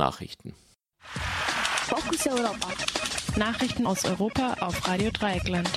Nachrichten. Fokus Europa. Nachrichten aus Europa auf Radio Dreieckland.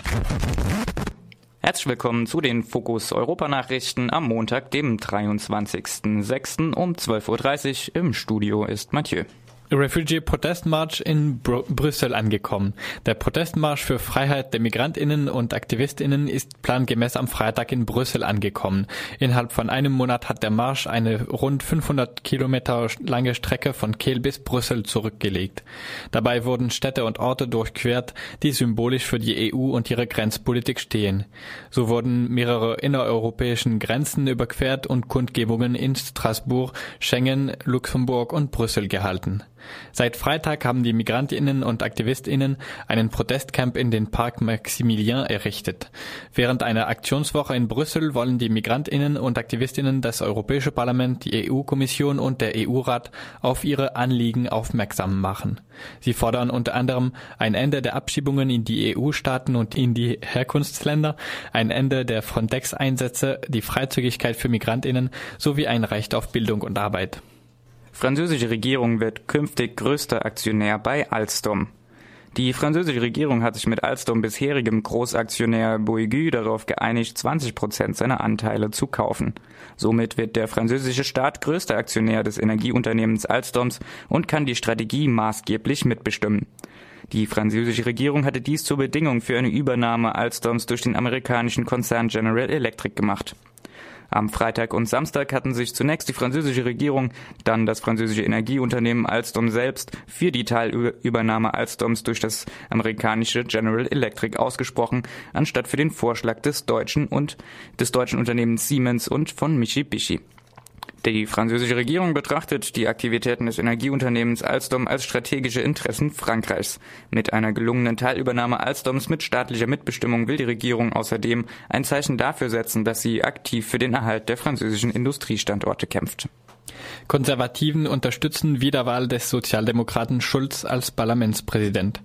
Herzlich willkommen zu den Fokus Europa Nachrichten am Montag, dem 23.06. um 12.30 Uhr. Im Studio ist Mathieu. Refugee-Protestmarsch in Br Brüssel angekommen. Der Protestmarsch für Freiheit der Migrantinnen und Aktivistinnen ist plangemäß am Freitag in Brüssel angekommen. Innerhalb von einem Monat hat der Marsch eine rund 500 Kilometer lange Strecke von Kehl bis Brüssel zurückgelegt. Dabei wurden Städte und Orte durchquert, die symbolisch für die EU und ihre Grenzpolitik stehen. So wurden mehrere innereuropäischen Grenzen überquert und Kundgebungen in Straßburg, Schengen, Luxemburg und Brüssel gehalten. Seit Freitag haben die Migrantinnen und Aktivistinnen einen Protestcamp in den Park Maximilien errichtet. Während einer Aktionswoche in Brüssel wollen die Migrantinnen und Aktivistinnen das Europäische Parlament, die EU-Kommission und der EU-Rat auf ihre Anliegen aufmerksam machen. Sie fordern unter anderem ein Ende der Abschiebungen in die EU-Staaten und in die Herkunftsländer, ein Ende der Frontex-Einsätze, die Freizügigkeit für Migrantinnen sowie ein Recht auf Bildung und Arbeit. Französische Regierung wird künftig größter Aktionär bei Alstom. Die französische Regierung hat sich mit Alstom bisherigem Großaktionär Bouygues darauf geeinigt, 20 Prozent seiner Anteile zu kaufen. Somit wird der französische Staat größter Aktionär des Energieunternehmens Alstoms und kann die Strategie maßgeblich mitbestimmen. Die französische Regierung hatte dies zur Bedingung für eine Übernahme Alstoms durch den amerikanischen Konzern General Electric gemacht. Am Freitag und Samstag hatten sich zunächst die französische Regierung, dann das französische Energieunternehmen Alstom selbst für die Teilübernahme Alstoms durch das amerikanische General Electric ausgesprochen, anstatt für den Vorschlag des deutschen und des deutschen Unternehmens Siemens und von Mitsubishi. Die französische Regierung betrachtet die Aktivitäten des Energieunternehmens Alstom als strategische Interessen Frankreichs. Mit einer gelungenen Teilübernahme Alstoms mit staatlicher Mitbestimmung will die Regierung außerdem ein Zeichen dafür setzen, dass sie aktiv für den Erhalt der französischen Industriestandorte kämpft. Konservativen unterstützen Wiederwahl des Sozialdemokraten Schulz als Parlamentspräsident.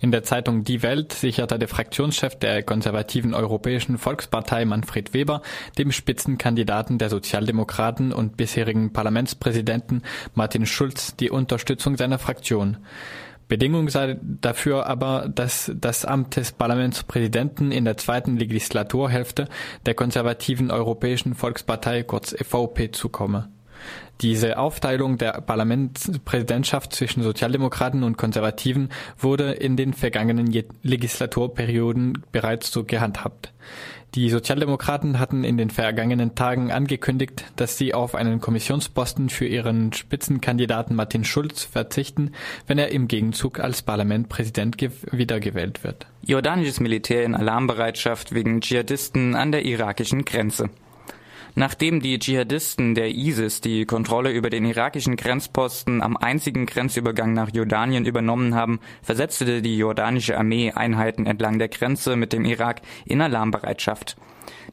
In der Zeitung Die Welt sicherte der Fraktionschef der konservativen Europäischen Volkspartei Manfred Weber dem Spitzenkandidaten der Sozialdemokraten und bisherigen Parlamentspräsidenten Martin Schulz die Unterstützung seiner Fraktion. Bedingung sei dafür aber, dass das Amt des Parlamentspräsidenten in der zweiten Legislaturhälfte der konservativen Europäischen Volkspartei kurz EVP zukomme. Diese Aufteilung der Parlamentspräsidentschaft zwischen Sozialdemokraten und Konservativen wurde in den vergangenen Legislaturperioden bereits so gehandhabt. Die Sozialdemokraten hatten in den vergangenen Tagen angekündigt, dass sie auf einen Kommissionsposten für ihren Spitzenkandidaten Martin Schulz verzichten, wenn er im Gegenzug als Parlamentpräsident wiedergewählt wird. Jordanisches Militär in Alarmbereitschaft wegen Dschihadisten an der irakischen Grenze. Nachdem die Dschihadisten der ISIS die Kontrolle über den irakischen Grenzposten am einzigen Grenzübergang nach Jordanien übernommen haben, versetzte die jordanische Armee Einheiten entlang der Grenze mit dem Irak in Alarmbereitschaft.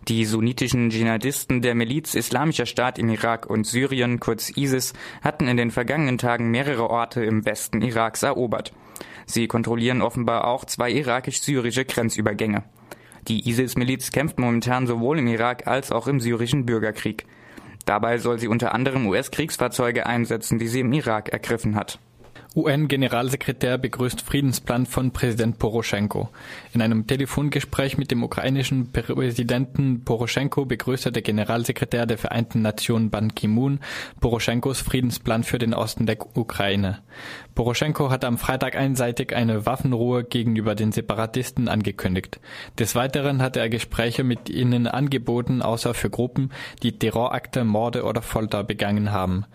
Die sunnitischen Dschihadisten der Miliz Islamischer Staat im Irak und Syrien, kurz ISIS, hatten in den vergangenen Tagen mehrere Orte im Westen Iraks erobert. Sie kontrollieren offenbar auch zwei irakisch-syrische Grenzübergänge. Die ISIS-Miliz kämpft momentan sowohl im Irak als auch im syrischen Bürgerkrieg. Dabei soll sie unter anderem US-Kriegsfahrzeuge einsetzen, die sie im Irak ergriffen hat. UN-Generalsekretär begrüßt Friedensplan von Präsident Poroschenko. In einem Telefongespräch mit dem ukrainischen Präsidenten Poroschenko begrüßte der Generalsekretär der Vereinten Nationen Ban Ki-moon Poroschenkos Friedensplan für den Osten der Ukraine. Poroschenko hat am Freitag einseitig eine Waffenruhe gegenüber den Separatisten angekündigt. Des Weiteren hat er Gespräche mit ihnen angeboten, außer für Gruppen, die Terrorakte, Morde oder Folter begangen haben.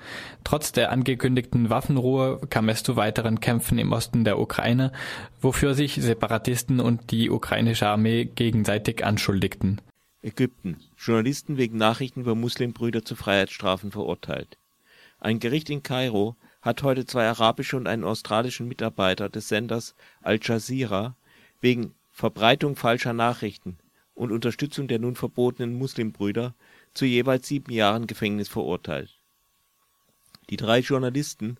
Trotz der angekündigten Waffenruhe kam es zu weiteren Kämpfen im Osten der Ukraine, wofür sich Separatisten und die ukrainische Armee gegenseitig anschuldigten. Ägypten. Journalisten wegen Nachrichten über Muslimbrüder zu Freiheitsstrafen verurteilt. Ein Gericht in Kairo hat heute zwei arabische und einen australischen Mitarbeiter des Senders Al Jazeera wegen Verbreitung falscher Nachrichten und Unterstützung der nun verbotenen Muslimbrüder zu jeweils sieben Jahren Gefängnis verurteilt. Die drei Journalisten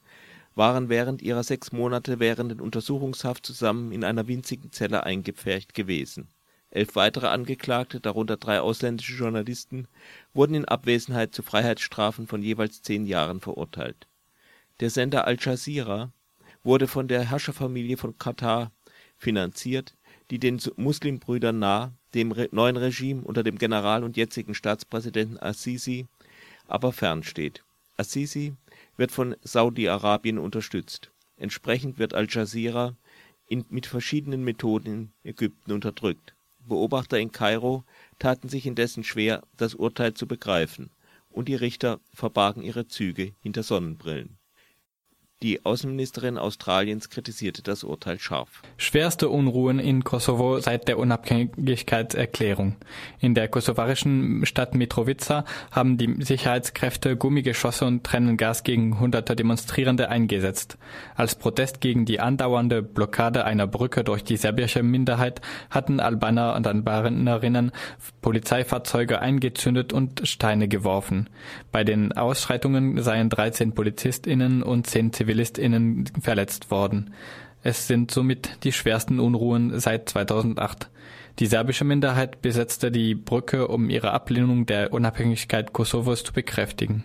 waren während ihrer sechs Monate währenden Untersuchungshaft zusammen in einer winzigen Zelle eingepfercht gewesen. Elf weitere Angeklagte, darunter drei ausländische Journalisten, wurden in Abwesenheit zu Freiheitsstrafen von jeweils zehn Jahren verurteilt Der Sender Al Jazeera wurde von der Herrscherfamilie von Katar finanziert, die den Muslimbrüdern nah, dem neuen Regime unter dem General und jetzigen Staatspräsidenten al-Sisi aber fern steht. Al-Sisi wird von Saudi-Arabien unterstützt. Entsprechend wird Al Jazeera mit verschiedenen Methoden in Ägypten unterdrückt. Beobachter in Kairo taten sich indessen schwer, das Urteil zu begreifen, und die Richter verbargen ihre Züge hinter Sonnenbrillen die Außenministerin Australiens kritisierte das Urteil scharf. Schwerste Unruhen in Kosovo seit der Unabhängigkeitserklärung. In der kosovarischen Stadt Mitrovica haben die Sicherheitskräfte Gummigeschosse und Tränengas gegen hunderte Demonstrierende eingesetzt. Als Protest gegen die andauernde Blockade einer Brücke durch die serbische Minderheit hatten Albaner und Albanerinnen Polizeifahrzeuge eingezündet und Steine geworfen. Bei den Ausschreitungen seien 13 PolizistInnen und 10 Zivilisten ZivilistInnen verletzt worden. Es sind somit die schwersten Unruhen seit 2008. Die serbische Minderheit besetzte die Brücke, um ihre Ablehnung der Unabhängigkeit Kosovos zu bekräftigen